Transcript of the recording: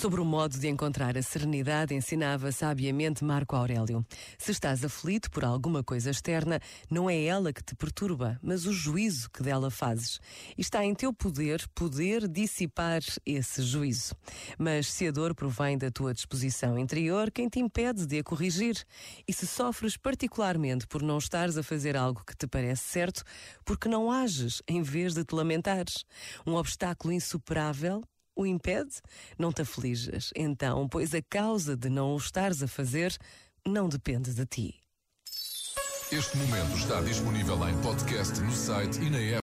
Sobre o modo de encontrar a serenidade, ensinava sabiamente Marco Aurélio. Se estás aflito por alguma coisa externa, não é ela que te perturba, mas o juízo que dela fazes. E está em teu poder poder dissipar esse juízo. Mas se a dor provém da tua disposição interior, quem te impede de a corrigir? E se sofres particularmente por não estares a fazer algo que te parece certo, porque não ages em vez de te lamentares? Um obstáculo insuperável o impede? Não te aflijas, então, pois a causa de não o estares a fazer não depende de ti. Este momento está disponível em podcast no site e na app.